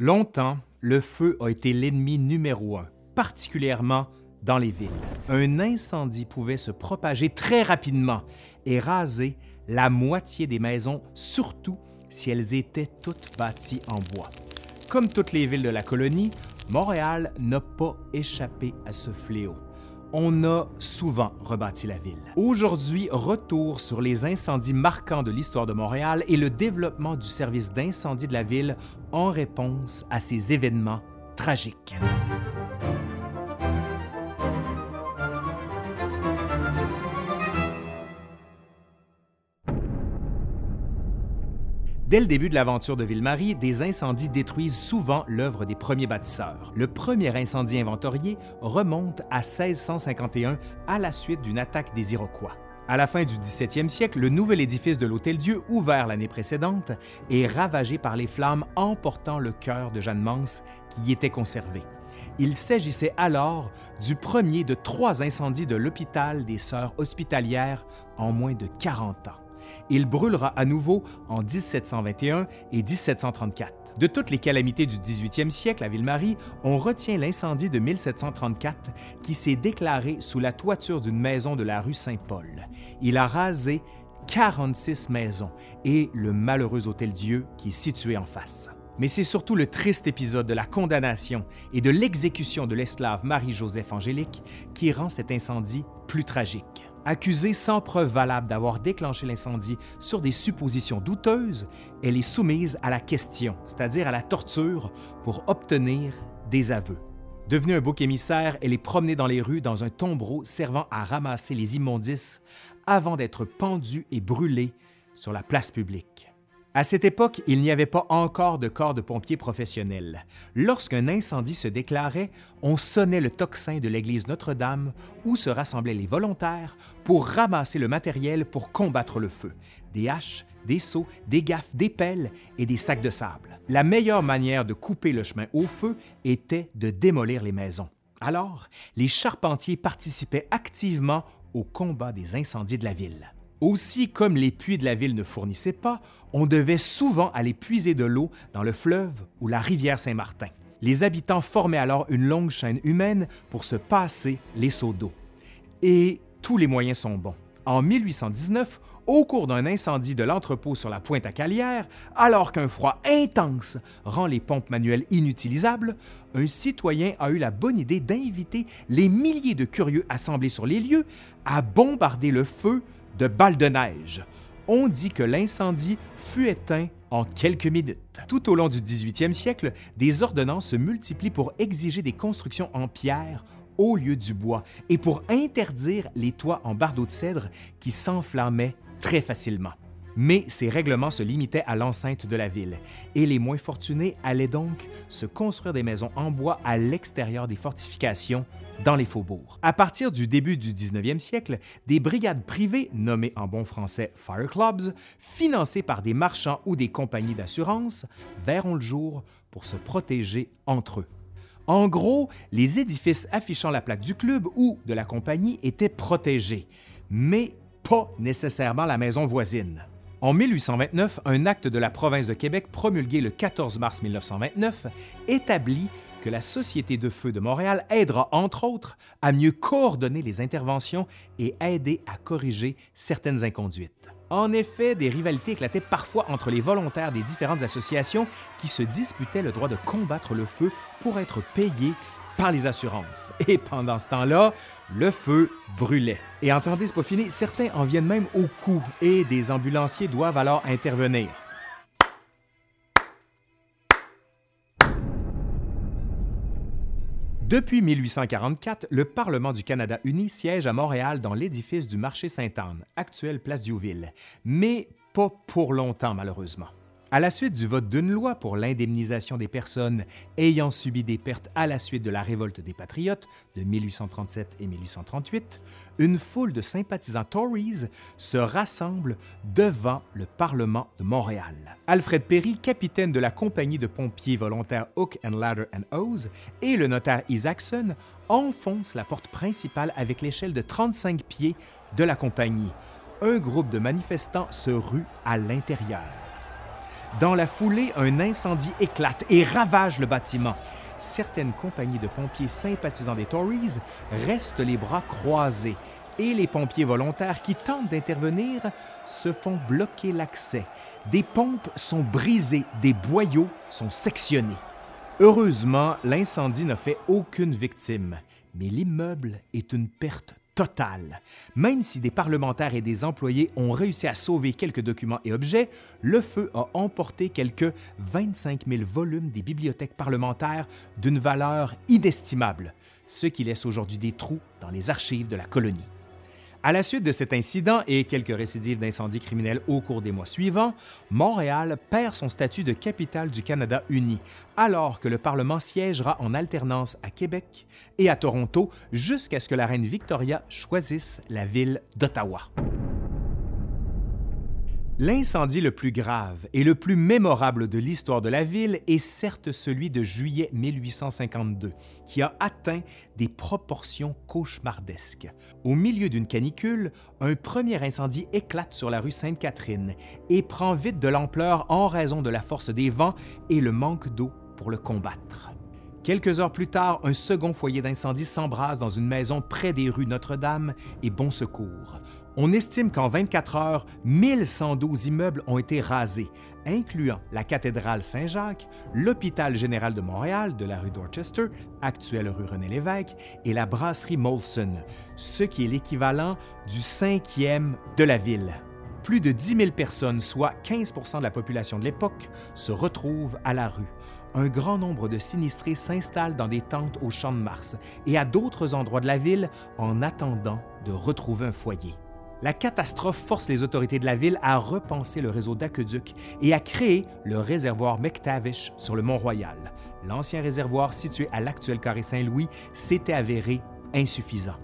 Longtemps, le feu a été l'ennemi numéro un, particulièrement dans les villes. Un incendie pouvait se propager très rapidement et raser la moitié des maisons, surtout si elles étaient toutes bâties en bois. Comme toutes les villes de la colonie, Montréal n'a pas échappé à ce fléau. On a souvent rebâti la ville. Aujourd'hui, retour sur les incendies marquants de l'histoire de Montréal et le développement du service d'incendie de la ville en réponse à ces événements tragiques. Dès le début de l'aventure de Ville-Marie, des incendies détruisent souvent l'œuvre des premiers bâtisseurs. Le premier incendie inventorié remonte à 1651 à la suite d'une attaque des Iroquois. À la fin du 17e siècle, le nouvel édifice de l'Hôtel-Dieu, ouvert l'année précédente, est ravagé par les flammes emportant le cœur de Jeanne Mance qui y était conservé. Il s'agissait alors du premier de trois incendies de l'hôpital des Sœurs hospitalières en moins de 40 ans. Il brûlera à nouveau en 1721 et 1734. De toutes les calamités du 18e siècle à Ville-Marie, on retient l'incendie de 1734 qui s'est déclaré sous la toiture d'une maison de la rue Saint-Paul. Il a rasé 46 maisons et le malheureux Hôtel-Dieu qui est situé en face. Mais c'est surtout le triste épisode de la condamnation et de l'exécution de l'esclave Marie-Joseph Angélique qui rend cet incendie plus tragique. Accusée sans preuve valable d'avoir déclenché l'incendie sur des suppositions douteuses, elle est soumise à la question, c'est-à-dire à la torture, pour obtenir des aveux. Devenue un bouc émissaire, elle est promenée dans les rues dans un tombereau servant à ramasser les immondices avant d'être pendue et brûlée sur la place publique. À cette époque, il n'y avait pas encore de corps de pompiers professionnels. Lorsqu'un incendie se déclarait, on sonnait le tocsin de l'église Notre-Dame où se rassemblaient les volontaires pour ramasser le matériel pour combattre le feu. Des haches, des seaux, des gaffes, des pelles et des sacs de sable. La meilleure manière de couper le chemin au feu était de démolir les maisons. Alors, les charpentiers participaient activement au combat des incendies de la ville. Aussi, comme les puits de la ville ne fournissaient pas, on devait souvent aller puiser de l'eau dans le fleuve ou la rivière Saint-Martin. Les habitants formaient alors une longue chaîne humaine pour se passer les seaux d'eau. Et tous les moyens sont bons. En 1819, au cours d'un incendie de l'entrepôt sur la pointe à Calière, alors qu'un froid intense rend les pompes manuelles inutilisables, un citoyen a eu la bonne idée d'inviter les milliers de curieux assemblés sur les lieux à bombarder le feu de balles de neige. On dit que l'incendie fut éteint en quelques minutes. Tout au long du 18e siècle, des ordonnances se multiplient pour exiger des constructions en pierre au lieu du bois et pour interdire les toits en bardeaux de cèdre qui s'enflammaient très facilement. Mais ces règlements se limitaient à l'enceinte de la ville, et les moins fortunés allaient donc se construire des maisons en bois à l'extérieur des fortifications dans les faubourgs. À partir du début du 19e siècle, des brigades privées, nommées en bon français Fire Clubs, financées par des marchands ou des compagnies d'assurance, verront le jour pour se protéger entre eux. En gros, les édifices affichant la plaque du club ou de la compagnie étaient protégés, mais pas nécessairement la maison voisine. En 1829, un acte de la province de Québec promulgué le 14 mars 1929 établit que la Société de feu de Montréal aidera, entre autres, à mieux coordonner les interventions et aider à corriger certaines inconduites. En effet, des rivalités éclataient parfois entre les volontaires des différentes associations qui se disputaient le droit de combattre le feu pour être payés par les assurances. Et pendant ce temps-là, le feu brûlait. Et entendez, c'est pas fini, certains en viennent même au coup et des ambulanciers doivent alors intervenir. Depuis 1844, le Parlement du Canada uni siège à Montréal dans l'édifice du marché Sainte-Anne, actuelle place Diouville, mais pas pour longtemps malheureusement. À la suite du vote d'une loi pour l'indemnisation des personnes ayant subi des pertes à la suite de la révolte des Patriotes de 1837 et 1838, une foule de sympathisants Tories se rassemble devant le Parlement de Montréal. Alfred Perry, capitaine de la compagnie de pompiers volontaires Hook and Ladder and Hose, et le notaire Isaacson enfoncent la porte principale avec l'échelle de 35 pieds de la compagnie. Un groupe de manifestants se rue à l'intérieur. Dans la foulée, un incendie éclate et ravage le bâtiment. Certaines compagnies de pompiers sympathisants des Tories restent les bras croisés et les pompiers volontaires qui tentent d'intervenir se font bloquer l'accès. Des pompes sont brisées, des boyaux sont sectionnés. Heureusement, l'incendie n'a fait aucune victime, mais l'immeuble est une perte totale. Même si des parlementaires et des employés ont réussi à sauver quelques documents et objets, le feu a emporté quelques 25 000 volumes des bibliothèques parlementaires d'une valeur inestimable, ce qui laisse aujourd'hui des trous dans les archives de la colonie. À la suite de cet incident et quelques récidives d'incendies criminels au cours des mois suivants, Montréal perd son statut de capitale du Canada uni, alors que le Parlement siégera en alternance à Québec et à Toronto jusqu'à ce que la reine Victoria choisisse la ville d'Ottawa. L'incendie le plus grave et le plus mémorable de l'histoire de la ville est certes celui de juillet 1852, qui a atteint des proportions cauchemardesques. Au milieu d'une canicule, un premier incendie éclate sur la rue Sainte-Catherine et prend vite de l'ampleur en raison de la force des vents et le manque d'eau pour le combattre. Quelques heures plus tard, un second foyer d'incendie s'embrase dans une maison près des rues Notre-Dame et Bon Secours. On estime qu'en 24 heures, 1112 immeubles ont été rasés, incluant la cathédrale Saint-Jacques, l'hôpital général de Montréal de la rue Dorchester, actuelle rue René-Lévesque, et la brasserie Molson, ce qui est l'équivalent du cinquième de la ville. Plus de 10 000 personnes, soit 15% de la population de l'époque, se retrouvent à la rue. Un grand nombre de sinistrés s'installent dans des tentes au Champ de Mars et à d'autres endroits de la ville en attendant de retrouver un foyer. La catastrophe force les autorités de la ville à repenser le réseau d'aqueducs et à créer le réservoir McTavish sur le Mont-Royal. L'ancien réservoir situé à l'actuel carré Saint-Louis s'était avéré insuffisant.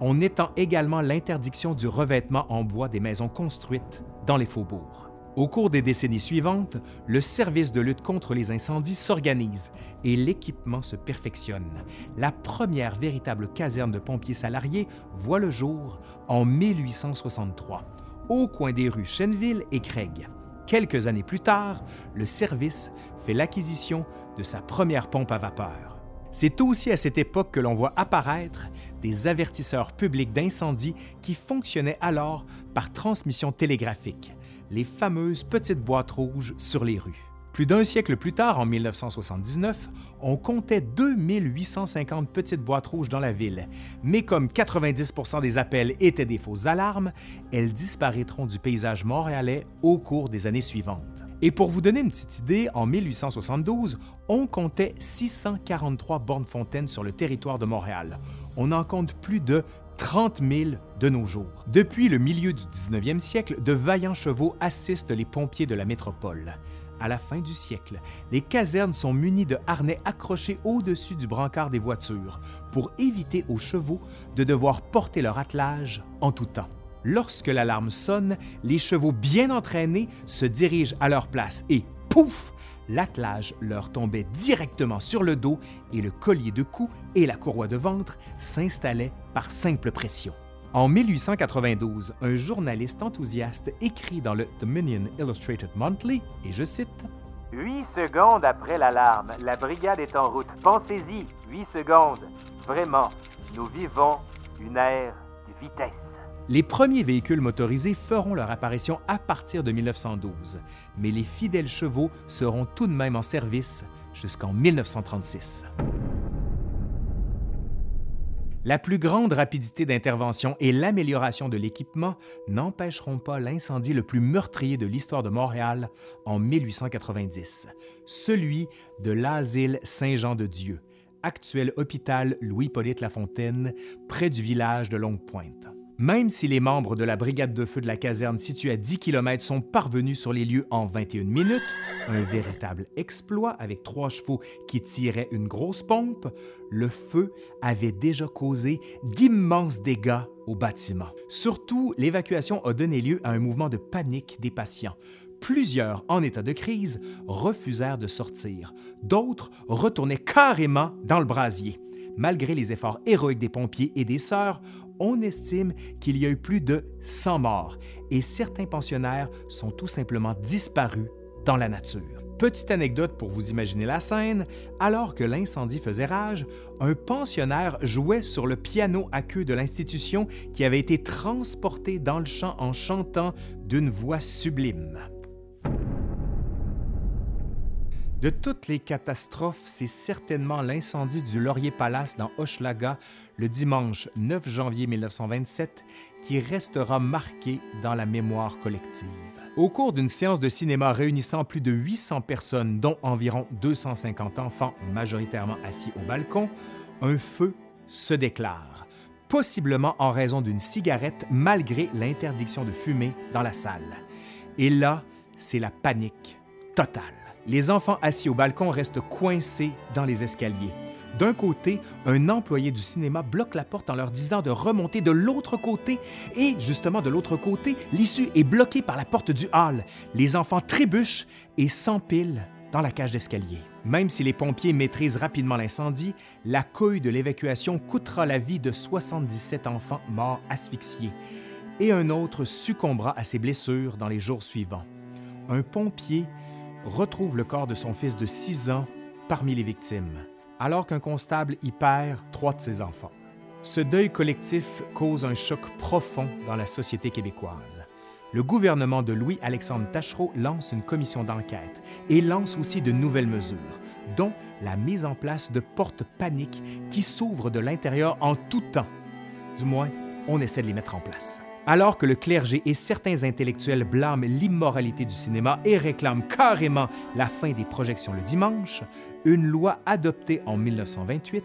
On étend également l'interdiction du revêtement en bois des maisons construites dans les faubourgs. Au cours des décennies suivantes, le service de lutte contre les incendies s'organise et l'équipement se perfectionne. La première véritable caserne de pompiers salariés voit le jour en 1863, au coin des rues Chenville et Craig. Quelques années plus tard, le service fait l'acquisition de sa première pompe à vapeur. C'est aussi à cette époque que l'on voit apparaître des avertisseurs publics d'incendie qui fonctionnaient alors par transmission télégraphique les fameuses petites boîtes rouges sur les rues. Plus d'un siècle plus tard, en 1979, on comptait 2850 petites boîtes rouges dans la ville, mais comme 90% des appels étaient des fausses alarmes, elles disparaîtront du paysage montréalais au cours des années suivantes. Et pour vous donner une petite idée, en 1872, on comptait 643 bornes fontaines sur le territoire de Montréal. On en compte plus de 30 000 de nos jours. Depuis le milieu du 19e siècle, de vaillants chevaux assistent les pompiers de la métropole. À la fin du siècle, les casernes sont munies de harnais accrochés au-dessus du brancard des voitures pour éviter aux chevaux de devoir porter leur attelage en tout temps. Lorsque l'alarme sonne, les chevaux bien entraînés se dirigent à leur place et pouf, l'attelage leur tombait directement sur le dos et le collier de cou et la courroie de ventre s'installaient par simple pression. En 1892, un journaliste enthousiaste écrit dans le Dominion Illustrated Monthly, et je cite Huit secondes après l'alarme, la brigade est en route. Pensez-y, huit secondes. Vraiment, nous vivons une ère de vitesse. Les premiers véhicules motorisés feront leur apparition à partir de 1912, mais les fidèles chevaux seront tout de même en service jusqu'en 1936. La plus grande rapidité d'intervention et l'amélioration de l'équipement n'empêcheront pas l'incendie le plus meurtrier de l'histoire de Montréal en 1890, celui de l'asile Saint-Jean-de-Dieu, actuel hôpital Louis-Polyte Lafontaine, près du village de Longue-Pointe. Même si les membres de la brigade de feu de la caserne située à 10 km sont parvenus sur les lieux en 21 minutes, un véritable exploit avec trois chevaux qui tiraient une grosse pompe, le feu avait déjà causé d'immenses dégâts au bâtiment. Surtout, l'évacuation a donné lieu à un mouvement de panique des patients. Plusieurs, en état de crise, refusèrent de sortir. D'autres retournaient carrément dans le brasier. Malgré les efforts héroïques des pompiers et des sœurs, on estime qu'il y a eu plus de 100 morts et certains pensionnaires sont tout simplement disparus dans la nature. Petite anecdote pour vous imaginer la scène, alors que l'incendie faisait rage, un pensionnaire jouait sur le piano à queue de l'institution qui avait été transporté dans le champ en chantant d'une voix sublime. De toutes les catastrophes, c'est certainement l'incendie du Laurier Palace dans Hochelaga le dimanche 9 janvier 1927 qui restera marqué dans la mémoire collective. Au cours d'une séance de cinéma réunissant plus de 800 personnes, dont environ 250 enfants majoritairement assis au balcon, un feu se déclare, possiblement en raison d'une cigarette malgré l'interdiction de fumer dans la salle. Et là, c'est la panique totale. Les enfants assis au balcon restent coincés dans les escaliers. D'un côté, un employé du cinéma bloque la porte en leur disant de remonter de l'autre côté et justement de l'autre côté, l'issue est bloquée par la porte du hall. Les enfants trébuchent et s'empilent dans la cage d'escalier. Même si les pompiers maîtrisent rapidement l'incendie, la couille de l'évacuation coûtera la vie de 77 enfants morts asphyxiés et un autre succombera à ses blessures dans les jours suivants. Un pompier retrouve le corps de son fils de 6 ans parmi les victimes alors qu'un constable y perd trois de ses enfants. Ce deuil collectif cause un choc profond dans la société québécoise. Le gouvernement de Louis-Alexandre Tachereau lance une commission d'enquête et lance aussi de nouvelles mesures, dont la mise en place de portes paniques qui s'ouvrent de l'intérieur en tout temps. Du moins, on essaie de les mettre en place. Alors que le clergé et certains intellectuels blâment l'immoralité du cinéma et réclament carrément la fin des projections le dimanche, une loi adoptée en 1928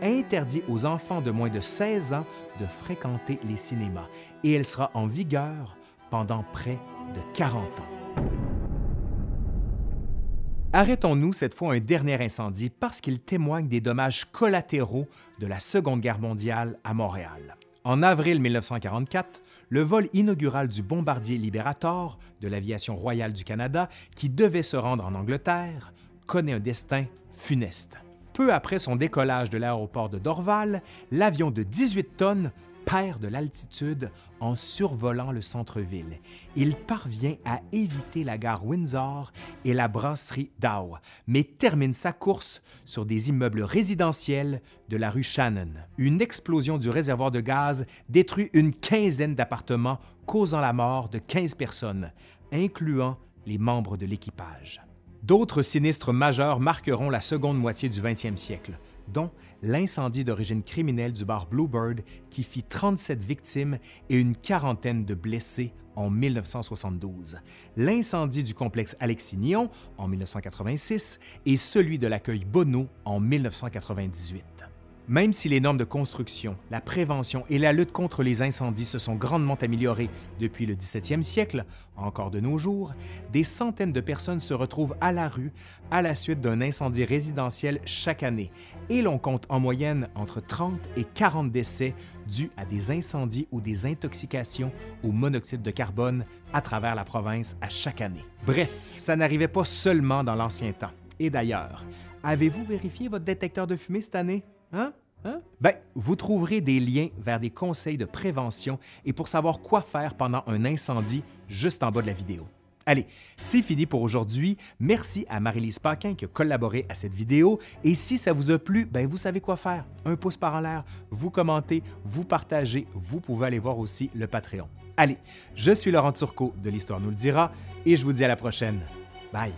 interdit aux enfants de moins de 16 ans de fréquenter les cinémas et elle sera en vigueur pendant près de 40 ans. Arrêtons-nous cette fois un dernier incendie parce qu'il témoigne des dommages collatéraux de la Seconde Guerre mondiale à Montréal. En avril 1944, le vol inaugural du bombardier Liberator de l'aviation royale du Canada, qui devait se rendre en Angleterre, connaît un destin funeste. Peu après son décollage de l'aéroport de Dorval, l'avion de 18 tonnes perd de l'altitude en survolant le centre-ville. Il parvient à éviter la gare Windsor et la brasserie Dow, mais termine sa course sur des immeubles résidentiels de la rue Shannon. Une explosion du réservoir de gaz détruit une quinzaine d'appartements, causant la mort de 15 personnes, incluant les membres de l'équipage. D'autres sinistres majeurs marqueront la seconde moitié du 20e siècle, dont l'incendie d'origine criminelle du bar Bluebird qui fit 37 victimes et une quarantaine de blessés en 1972, l'incendie du complexe Alexis-Nyon en 1986 et celui de l'accueil Bonneau en 1998. Même si les normes de construction, la prévention et la lutte contre les incendies se sont grandement améliorées depuis le 17e siècle, encore de nos jours, des centaines de personnes se retrouvent à la rue à la suite d'un incendie résidentiel chaque année, et l'on compte en moyenne entre 30 et 40 décès dus à des incendies ou des intoxications au monoxyde de carbone à travers la province à chaque année. Bref, ça n'arrivait pas seulement dans l'ancien temps. Et d'ailleurs, avez-vous vérifié votre détecteur de fumée cette année? Hein? Hein? Ben, vous trouverez des liens vers des conseils de prévention et pour savoir quoi faire pendant un incendie juste en bas de la vidéo. Allez, c'est fini pour aujourd'hui. Merci à Marie-Lise Paquin qui a collaboré à cette vidéo. Et si ça vous a plu, ben vous savez quoi faire. Un pouce par en l'air, vous commentez, vous partagez. Vous pouvez aller voir aussi le Patreon. Allez, je suis Laurent Turcot de l'Histoire nous le dira et je vous dis à la prochaine. Bye!